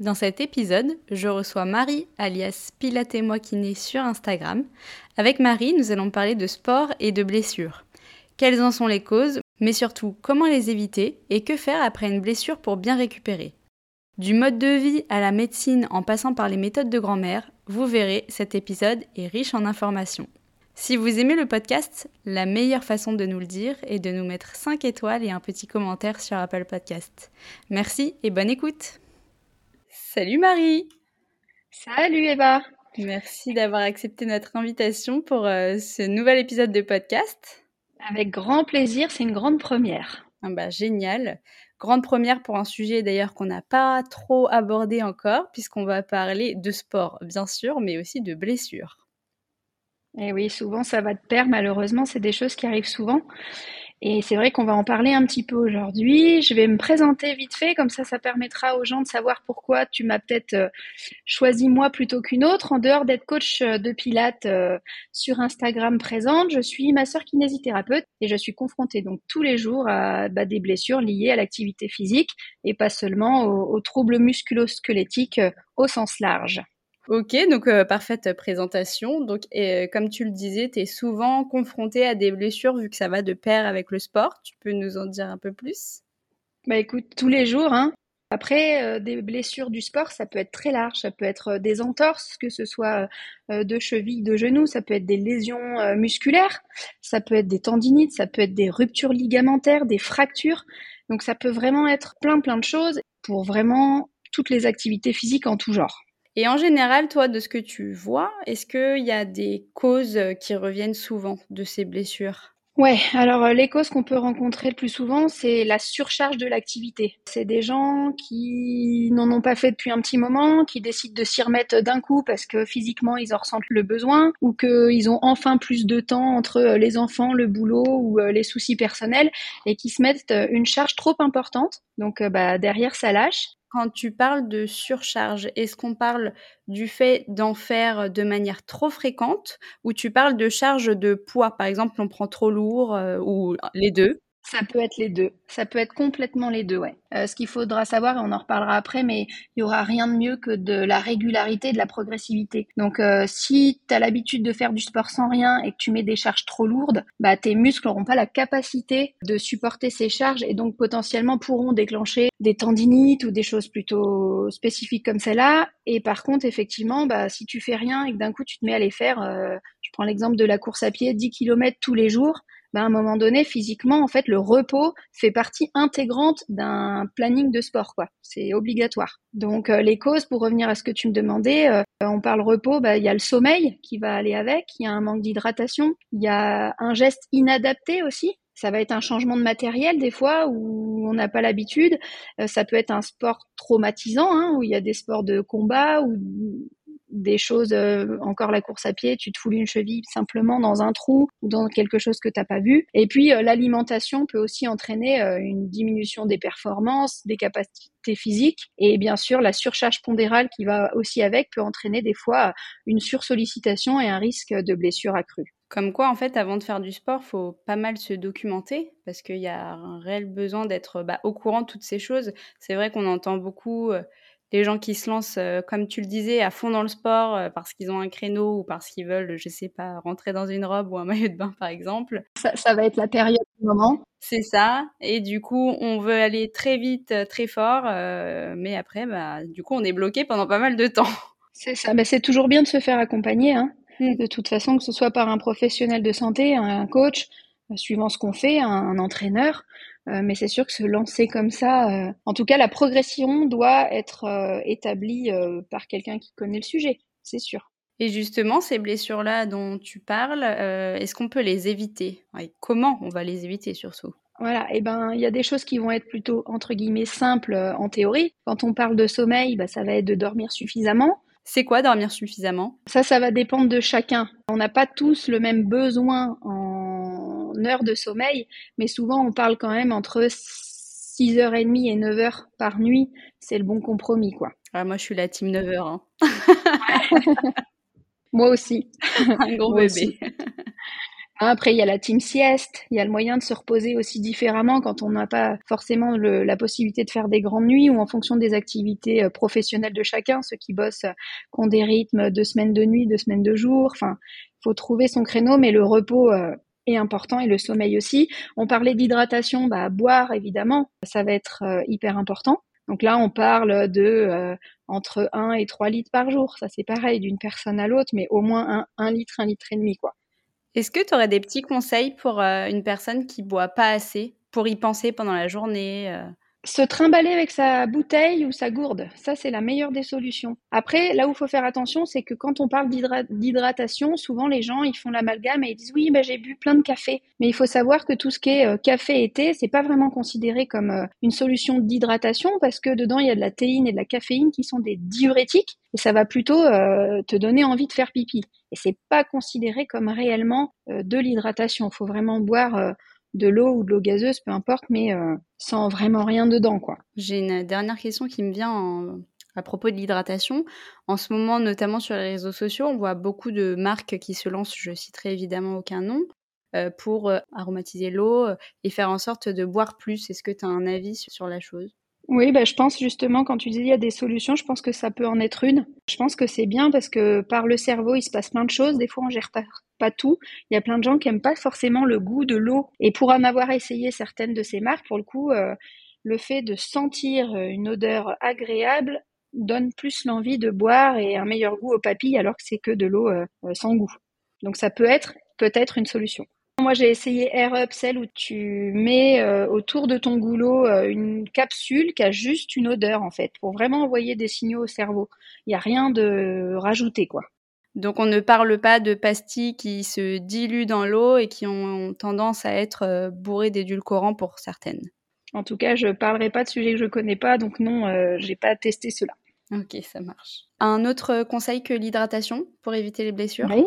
Dans cet épisode, je reçois Marie alias Pilatez-moi kiné sur Instagram. Avec Marie, nous allons parler de sport et de blessures. Quelles en sont les causes, mais surtout comment les éviter et que faire après une blessure pour bien récupérer? Du mode de vie à la médecine en passant par les méthodes de grand-mère, vous verrez, cet épisode est riche en informations. Si vous aimez le podcast, la meilleure façon de nous le dire est de nous mettre 5 étoiles et un petit commentaire sur Apple Podcast. Merci et bonne écoute. Salut Marie Salut Eva Merci d'avoir accepté notre invitation pour euh, ce nouvel épisode de podcast. Avec grand plaisir, c'est une grande première. Ah bah, génial. Grande première pour un sujet d'ailleurs qu'on n'a pas trop abordé encore, puisqu'on va parler de sport, bien sûr, mais aussi de blessures. Et eh oui, souvent ça va de pair, malheureusement, c'est des choses qui arrivent souvent. Et c'est vrai qu'on va en parler un petit peu aujourd'hui. Je vais me présenter vite fait, comme ça, ça permettra aux gens de savoir pourquoi tu m'as peut-être euh, choisi moi plutôt qu'une autre. En dehors d'être coach euh, de pilates euh, sur Instagram présente, je suis ma sœur kinésithérapeute et je suis confrontée donc tous les jours à bah, des blessures liées à l'activité physique et pas seulement aux, troubles musculo-squelettiques au sens large. Ok, donc euh, parfaite présentation. Donc, comme tu le disais, tu es souvent confronté à des blessures vu que ça va de pair avec le sport. Tu peux nous en dire un peu plus? Bah écoute, tous les jours. Hein. Après, euh, des blessures du sport, ça peut être très large. Ça peut être euh, des entorses, que ce soit de cheville, de genou. Ça peut être des lésions musculaires. Ça peut être des tendinites. Ça peut être des ruptures ligamentaires, des fractures. Donc, ça peut vraiment être plein, plein de choses pour vraiment toutes les activités physiques en tout genre. Et en général, toi, de ce que tu vois, est-ce qu'il y a des causes euh, qui reviennent souvent de ces blessures? Ouais, alors euh, les causes qu'on peut rencontrer le plus souvent, c'est la surcharge de l'activité. C'est des gens qui n'en ont pas fait depuis un petit moment, qui décident de s'y remettre d'un coup parce que physiquement ils en ressentent le besoin ou qu'ils ont enfin plus de temps entre euh, les enfants, le boulot ou les soucis personnels et qui se mettent une charge trop importante. Donc bah, derrière ça lâche quand tu parles de surcharge, est-ce qu'on parle du fait d'en faire de manière trop fréquente ou tu parles de charge de poids? Par exemple, on prend trop lourd euh, ou les deux? Ça peut être les deux. Ça peut être complètement les deux, ouais. Euh, ce qu'il faudra savoir, et on en reparlera après, mais il y aura rien de mieux que de la régularité, de la progressivité. Donc, euh, si tu as l'habitude de faire du sport sans rien et que tu mets des charges trop lourdes, bah, tes muscles n'auront pas la capacité de supporter ces charges et donc potentiellement pourront déclencher des tendinites ou des choses plutôt spécifiques comme celle-là. Et par contre, effectivement, bah, si tu fais rien et que d'un coup tu te mets à les faire, euh, je prends l'exemple de la course à pied, 10 km tous les jours, ben, à un moment donné, physiquement, en fait, le repos fait partie intégrante d'un planning de sport, quoi. C'est obligatoire. Donc, euh, les causes, pour revenir à ce que tu me demandais, euh, on parle repos, ben, il y a le sommeil qui va aller avec, il y a un manque d'hydratation, il y a un geste inadapté aussi. Ça va être un changement de matériel des fois où on n'a pas l'habitude. Euh, ça peut être un sport traumatisant, hein, où il y a des sports de combat ou des choses, euh, encore la course à pied, tu te foules une cheville simplement dans un trou ou dans quelque chose que tu n'as pas vu. Et puis euh, l'alimentation peut aussi entraîner euh, une diminution des performances, des capacités physiques et bien sûr la surcharge pondérale qui va aussi avec peut entraîner des fois une sursollicitation et un risque de blessure accrue. Comme quoi, en fait, avant de faire du sport, faut pas mal se documenter parce qu'il y a un réel besoin d'être bah, au courant de toutes ces choses. C'est vrai qu'on entend beaucoup les gens qui se lancent, euh, comme tu le disais, à fond dans le sport euh, parce qu'ils ont un créneau ou parce qu'ils veulent, je sais pas, rentrer dans une robe ou un maillot de bain, par exemple. Ça, va être la période du moment. C'est ça. Et du coup, on veut aller très vite, euh, très fort, mais après, bah, du coup, on est bloqué pendant pas mal de temps. C'est ça. Mais c'est toujours bien de se faire accompagner. Hein. Mmh. De toute façon, que ce soit par un professionnel de santé, un coach, suivant ce qu'on fait, un entraîneur. Euh, mais c'est sûr que se lancer comme ça, euh, en tout cas, la progression doit être euh, établie par quelqu'un qui connaît le sujet, c'est sûr. Et justement, ces blessures-là dont tu parles, est-ce qu'on peut les éviter? Et comment on va les éviter surtout? Voilà, et eh ben il y a des choses qui vont être plutôt entre guillemets simples en théorie. Quand on parle de sommeil, bah, ça va être de dormir suffisamment. C'est quoi dormir suffisamment? Ça, ça va dépendre de chacun. On n'a pas tous le même besoin en heures de sommeil, mais souvent on parle quand même entre 6h30 et 9h par nuit. C'est le bon compromis, quoi. Ah, moi, je suis la team 9h. Hein. moi aussi. Un gros bébé. Après, il y a la team sieste, il y a le moyen de se reposer aussi différemment quand on n'a pas forcément la possibilité de faire des grandes nuits ou en fonction des activités euh, professionnelles de chacun, ceux qui bossent, euh, qui ont des rythmes de semaines de nuit, de semaines de jour. Enfin, il faut trouver son créneau, mais le repos euh, important et le sommeil aussi. On parlait d'hydratation, bah, boire évidemment, ça va être hyper important. Donc là, on parle de entre 1 et 3 litres par jour. Ça, c'est pareil d'une personne à l'autre, mais au moins 1, 1 litre, 1 litre et demi, quoi. Est-ce que tu aurais des petits conseils pour euh, une personne qui boit pas assez, pour y penser pendant la journée euh? Se trimballer avec sa bouteille ou sa gourde, ça c'est la meilleure des solutions. Après, là où il faut faire attention, c'est que quand on parle d'hydratation, souvent les gens ils font l'amalgame et ils disent oui, bah, j'ai bu plein de café. Mais il faut savoir que tout ce qui est euh, café et thé, c'est pas vraiment considéré comme une solution d'hydratation parce que dedans il y a de la théine et de la caféine qui sont des diurétiques et ça va plutôt te donner envie de faire pipi et c'est pas considéré comme réellement euh, de l'hydratation. Il faut vraiment boire euh, de l'eau ou de l'eau gazeuse, peu importe, mais euh, sans vraiment rien dedans, quoi. J'ai une dernière question qui me vient à propos de l'hydratation. En ce moment, notamment sur les réseaux sociaux, on voit beaucoup de marques qui se lancent, je citerai évidemment aucun nom, pour aromatiser l'eau et faire en sorte de boire plus. Est-ce que tu as un avis sur la chose? Oui, bah, je pense justement, quand tu dis il y a des solutions, je pense que ça peut en être une. Je pense que c'est bien parce que par le cerveau, il se passe plein de choses. Des fois, on gère pas, tout. Il y a plein de gens qui aiment pas forcément le goût de l'eau. Et pour en avoir essayé certaines de ces marques, pour le coup, euh, le fait de sentir une odeur agréable donne plus l'envie de boire et un meilleur goût aux papilles alors que c'est que de l'eau euh, sans goût. Donc ça peut être peut-être une solution. Moi, j'ai essayé Air Up, celle où tu mets euh, autour de ton goulot euh, une capsule qui a juste une odeur, en fait, pour vraiment envoyer des signaux au cerveau. Il n'y a rien de rajouté, quoi. Donc, on ne parle pas de pastilles qui se diluent dans l'eau et qui ont tendance à être euh, bourrées d'édulcorants pour certaines. En tout cas, je ne parlerai pas de sujets que je ne connais pas, donc non, je n'ai pas testé cela. Ok, ça marche. Un autre conseil que l'hydratation pour éviter les blessures? Oui,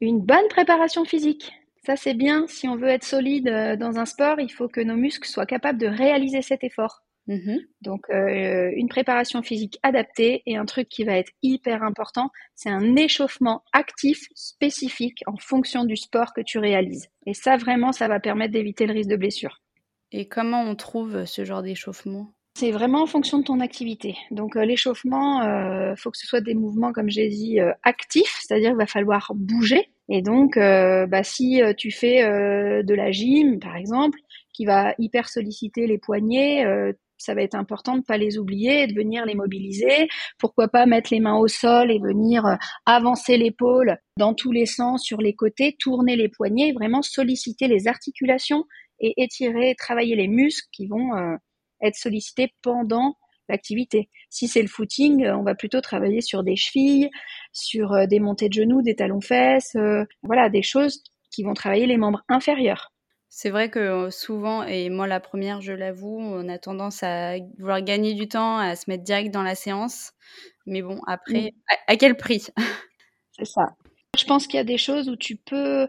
une bonne préparation physique. Ça, c'est bien. Si on veut être solide euh, dans un sport, il faut que nos muscles soient capables de réaliser cet effort. Mm-hmm. Donc, euh, une préparation physique adaptée et un truc qui va être hyper important, c'est un échauffement actif spécifique en fonction du sport que tu réalises. Et ça, vraiment, ça va permettre d'éviter le risque de blessure. Et comment on trouve ce genre d'échauffement? C'est vraiment en fonction de ton activité. Donc euh, l'échauffement, il faut que ce soit des mouvements, comme j'ai dit, actifs, c'est-à-dire qu'il va falloir bouger. Et donc, euh, bah, si euh, tu fais euh, de la gym, par exemple, qui va hyper solliciter les poignets, ça va être important de ne pas les oublier, de venir les mobiliser. Pourquoi pas mettre les mains au sol et venir avancer l'épaule dans tous les sens sur les côtés, tourner les poignets, vraiment solliciter les articulations et étirer, travailler les muscles qui vont être sollicités pendant l'activité. Si c'est le footing, euh, on va plutôt travailler sur des chevilles, sur euh, des montées de genoux, des talons-fesses, euh, voilà, des choses qui vont travailler les membres inférieurs. C'est vrai que souvent, et moi la première, je l'avoue, on a tendance à vouloir gagner du temps, à se mettre direct dans la séance. Mais bon, après, à, quel prix? C'est ça. Je pense qu'il y a des choses où tu peux,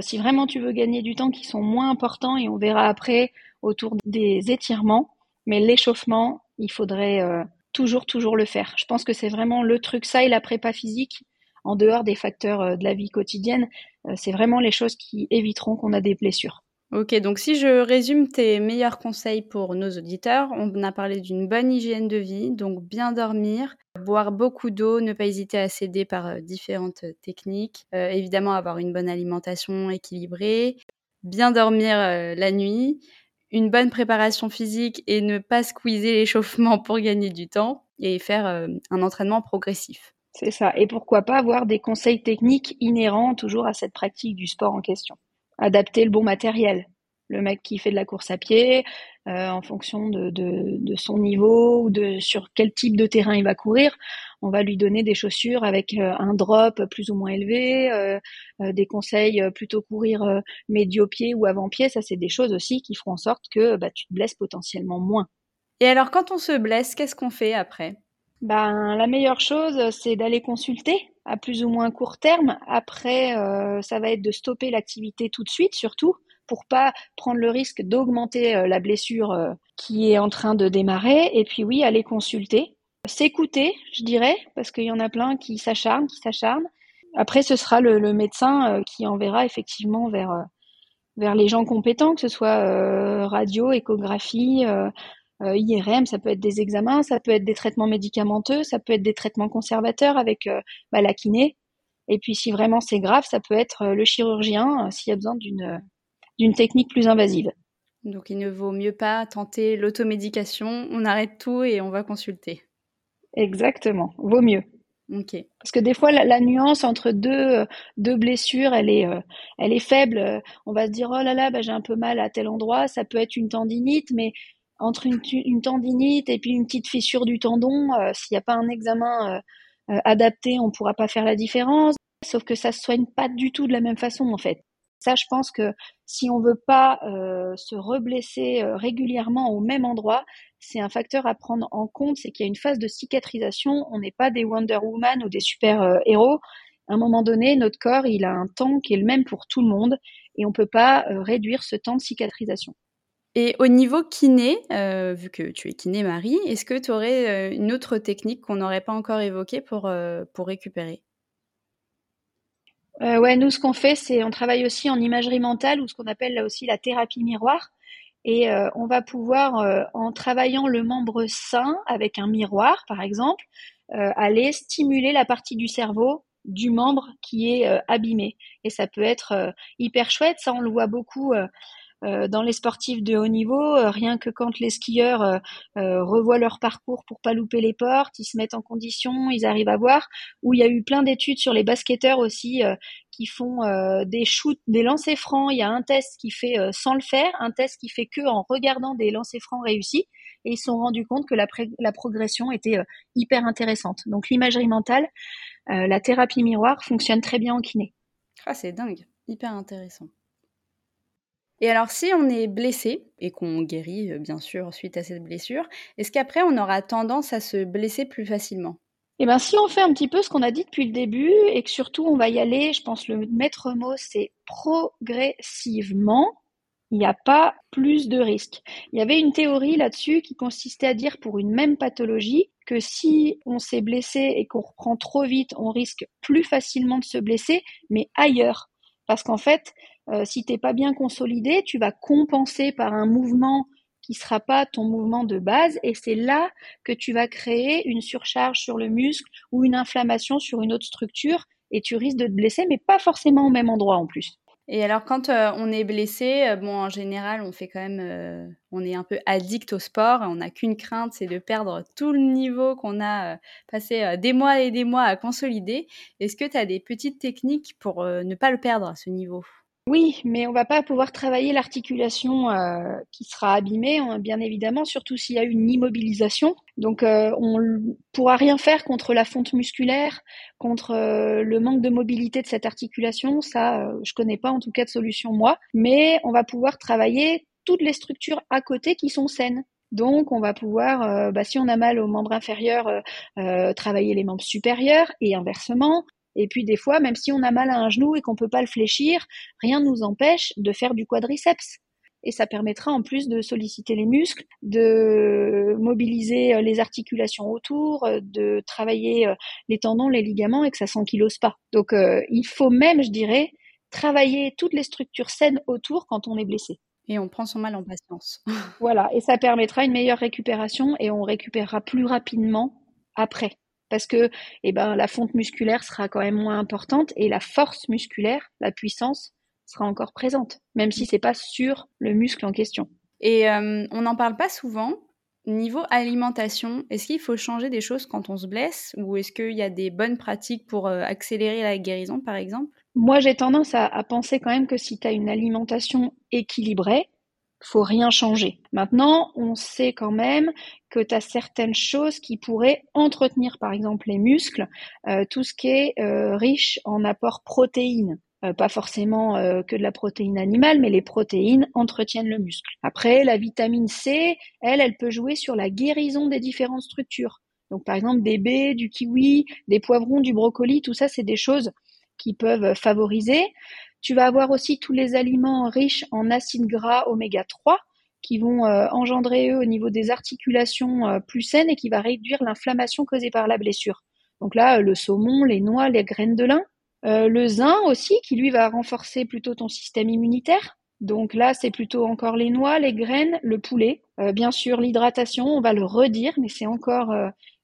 si vraiment tu veux gagner du temps, qui sont moins importants, et on verra après autour des étirements. Mais l'échauffement, il faudrait euh, toujours, toujours le faire. Je pense que c'est vraiment le truc, ça et la prépa physique, en dehors des facteurs euh, de la vie quotidienne, euh, c'est vraiment les choses qui éviteront qu'on a des blessures. Ok, donc si je résume tes meilleurs conseils pour nos auditeurs, on a parlé d'une bonne hygiène de vie, donc bien dormir, boire beaucoup d'eau, ne pas hésiter à céder par différentes techniques, évidemment avoir une bonne alimentation équilibrée, bien dormir la nuit, une bonne préparation physique et ne pas squeezer l'échauffement pour gagner du temps et faire euh, un entraînement progressif. C'est ça. Et pourquoi pas avoir des conseils techniques inhérents toujours à cette pratique du sport en question. Adapter le bon matériel, le mec qui fait de la course à pied, euh, en fonction de, de, de, son niveau ou de sur quel type de terrain il va courir, on va lui donner des chaussures avec euh, un drop plus ou moins élevé, euh, des conseils plutôt courir médio-pied ou avant-pied. Ça, c'est des choses aussi qui feront en sorte que bah, tu te blesses potentiellement moins. Et alors, quand on se blesse, qu'est-ce qu'on fait après? Ben, La meilleure chose, c'est d'aller consulter à plus ou moins court terme. Après, euh, ça va être de stopper l'activité tout de suite, surtout pour pas prendre le risque d'augmenter euh, la blessure euh, qui est en train de démarrer. Et puis oui, aller consulter, s'écouter, je dirais, parce qu'il y en a plein qui s'acharnent, qui s'acharnent. Après, ce sera le, médecin qui enverra effectivement vers vers les gens compétents, que ce soit radio, échographie, euh, IRM, ça peut être des examens, ça peut être des traitements médicamenteux, ça peut être des traitements conservateurs avec euh, bah, la kiné. Et puis si vraiment c'est grave, ça peut être euh, le chirurgien s'il y a besoin d'une d'une technique plus invasive. Donc il ne vaut mieux pas tenter l'automédication, on arrête tout et on va consulter. Exactement, vaut mieux. Ok. Parce que des fois, la, nuance entre deux, deux blessures, elle est, elle est faible. On va se dire, oh là là, bah, j'ai un peu mal à tel endroit. Ça peut être une tendinite, mais entre une, tendinite et puis une petite fissure du tendon, euh, s'il n'y a pas un examen euh, euh, adapté, on ne pourra pas faire la différence. Sauf que ça se soigne pas du tout de la même façon en fait. Ça, je pense que si on veut pas se reblesser régulièrement au même endroit, c'est un facteur à prendre en compte, c'est qu'il y a une phase de cicatrisation. On n'est pas des Wonder Woman ou des super héros. À un moment donné, notre corps, il a un temps qui est le même pour tout le monde et on peut pas réduire ce temps de cicatrisation. Et au niveau kiné, euh, vu que tu es kiné Marie, est-ce que tu aurais euh, une autre technique qu'on n'aurait pas encore évoquée euh, pour récupérer? Ouais, nous ce qu'on fait, c'est on travaille aussi en imagerie mentale ou ce qu'on appelle là aussi la thérapie miroir. Et on va pouvoir, en travaillant le membre sain avec un miroir, par exemple, aller stimuler la partie du cerveau du membre qui est abîmé. Et ça peut être hyper chouette. Ça, on le voit beaucoup euh, dans les sportifs de haut niveau, euh, rien que quand les skieurs euh, revoient leur parcours pour pas louper les portes, ils se mettent en condition, ils arrivent à voir. Où il y a eu plein d'études sur les basketteurs aussi qui font des shoots, des lancers francs. Il y a un test qui fait sans le faire, un test qui fait que en regardant des lancers francs réussis. Et ils se sont rendus compte que la progression était hyper intéressante. Donc l'imagerie mentale, la thérapie miroir fonctionne très bien en kiné. Ah, c'est dingue, hyper intéressant. Et alors, si on est blessé et qu'on guérit, euh, bien sûr, suite à cette blessure, est-ce qu'après, on aura tendance à se blesser plus facilement? Eh bien, si on fait un petit peu ce qu'on a dit depuis le début et que surtout on va y aller, je pense le maître mot, c'est progressivement, il n'y a pas plus de risques. Il y avait une théorie là-dessus qui consistait à dire pour une même pathologie que si on s'est blessé et qu'on reprend trop vite, on risque plus facilement de se blesser, mais ailleurs. Parce qu'en fait, euh, si t'es pas bien consolidé, tu vas compenser par un mouvement qui sera pas ton mouvement de base et c'est là que tu vas créer une surcharge sur le muscle ou une inflammation sur une autre structure et tu risques de te blesser mais pas forcément au même endroit en plus. Et alors quand euh, on est blessé, euh, bon en général on fait quand même, on est un peu addict au sport, on n'a qu'une crainte, c'est de perdre tout le niveau qu'on a passé des mois et des mois à consolider. Est-ce que tu as des petites techniques pour ne pas le perdre à ce niveau? Oui, mais on va pas pouvoir travailler l'articulation euh, qui sera abîmée, hein, bien évidemment, surtout s'il y a une immobilisation. Donc, euh, on pourra rien faire contre la fonte musculaire, contre euh, le manque de mobilité de cette articulation. Ça, euh, je connais pas en tout cas de solution moi. Mais on va pouvoir travailler toutes les structures à côté qui sont saines. Donc, on va pouvoir, bah, si on a mal au membre inférieur, travailler les membres supérieurs et inversement. Et puis des fois, même si on a mal à un genou et qu'on peut pas le fléchir, rien ne nous empêche de faire du quadriceps. Et ça permettra en plus de solliciter les muscles, de mobiliser euh, les articulations autour, euh, de travailler euh, les tendons, les ligaments et que ça s'ankylose pas. Donc il faut même, je dirais, travailler toutes les structures saines autour quand on est blessé. Et on prend son mal en patience. voilà, et ça permettra une meilleure récupération et on récupérera plus rapidement après parce que eh ben, la fonte musculaire sera quand même moins importante et la force musculaire, la puissance, sera encore présente, même si c'est pas sur le muscle en question. Et euh, on n'en parle pas souvent. Niveau alimentation, est-ce qu'il faut changer des choses quand on se blesse ou est-ce qu'il y a des bonnes pratiques pour euh, accélérer la guérison, par exemple? Moi, j'ai tendance à, à, penser quand même que si tu as une alimentation équilibrée, faut rien changer. Maintenant, on sait quand même que tu as certaines choses qui pourraient entretenir, par exemple, les muscles, euh, tout ce qui est euh, riche en apports protéines. Euh, pas forcément que de la protéine animale, mais les protéines entretiennent le muscle. Après, la vitamine C, elle, elle peut jouer sur la guérison des différentes structures. Donc par exemple des baies, du kiwi, des poivrons, du brocoli, tout ça c'est des choses qui peuvent favoriser. Tu vas avoir aussi tous les aliments riches en acides gras oméga 3 qui vont euh, engendrer eux au niveau des articulations euh, plus saines et qui va réduire l'inflammation causée par la blessure. Donc là, le saumon, les noix, les graines de lin, euh, le zinc aussi, qui lui va renforcer plutôt ton système immunitaire. Donc là, c'est plutôt encore les noix, les graines, le poulet. bien sûr, l'hydratation, on va le redire, mais c'est encore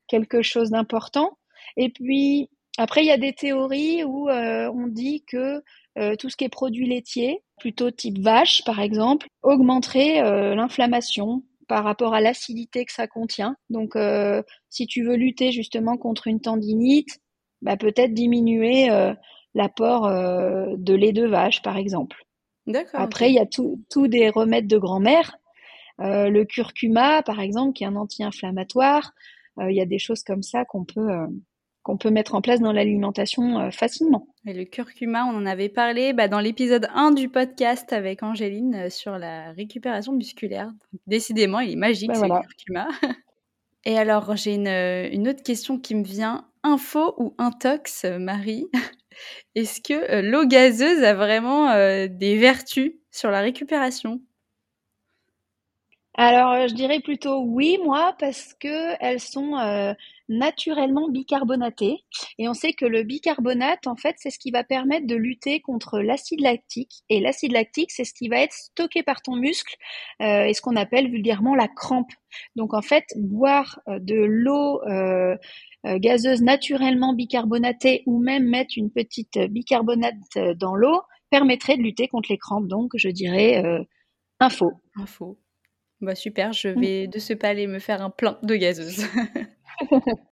quelque chose d'important. Et puis, après, il y a des théories où on dit que euh, tout ce qui est produit laitier, plutôt type vache par exemple, augmenterait euh, l'inflammation par rapport à l'acidité que ça contient. Donc euh, si tu veux lutter justement contre une tendinite, bah, peut-être diminuer l'apport de lait de vache par exemple. Après, il y a tout, des remèdes de grand-mère. le curcuma, par exemple, qui est un anti-inflammatoire. Il y a des choses comme ça qu'on peut, qu'on peut mettre en place dans l'alimentation euh, facilement. Et le curcuma, on en avait parlé bah, dans l'épisode 1 du podcast avec Angéline euh, sur la récupération musculaire. Décidément, il est magique bah, ce curcuma. Et alors, j'ai une, euh, une, autre question qui me vient. Info ou intox, Marie? Est-ce que l'eau gazeuse a vraiment des vertus sur la récupération? Alors, je dirais plutôt oui, moi, parce que elles sont naturellement bicarbonatées. Et on sait que le bicarbonate, en fait, c'est ce qui va permettre de lutter contre l'acide lactique. Et l'acide lactique, c'est ce qui va être stocké par ton muscle euh, et ce qu'on appelle vulgairement la crampe. Donc, en fait, boire euh, de l'eau euh, gazeuse naturellement bicarbonatée ou même mettre une petite bicarbonate dans l'eau permettrait de lutter contre les crampes. Donc, je dirais info. Info. Bah super, je mmh. vais de ce pas aller me faire un plein de gazeuse.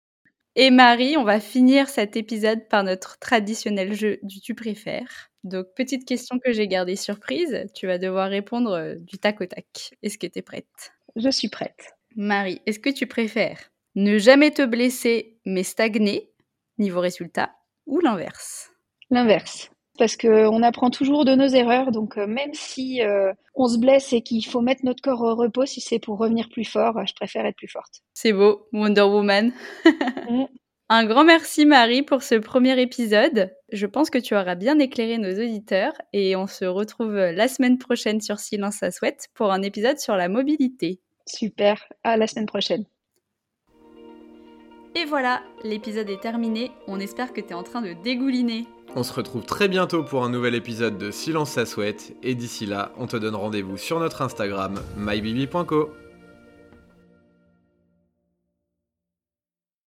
Et Marie, on va finir cet épisode par notre traditionnel jeu du tu préfères. Donc, petite question que j'ai gardée surprise. Tu vas devoir répondre euh, du tac au tac. Est-ce que tu es prête? Je suis prête. Marie, est-ce que tu préfères ne jamais te blesser mais stagner, niveau résultat, ou l'inverse? L'inverse parce qu'on apprend toujours de nos erreurs. Donc euh, même si euh, on se blesse et qu'il faut mettre notre corps au repos, si c'est pour revenir plus fort, je préfère être plus forte. C'est beau, Wonder Woman. Mm. Un grand merci Marie pour ce premier épisode. Je pense que tu auras bien éclairé nos auditeurs et on se retrouve la semaine prochaine sur Silence à souhaite pour un épisode sur la mobilité. Super, à la semaine prochaine. Et voilà, l'épisode est terminé. On espère que tu es en train de dégouliner. On se retrouve très bientôt pour un nouvel épisode de Silence à souhaite et d'ici là, on te donne rendez-vous sur notre Instagram mybibi.co.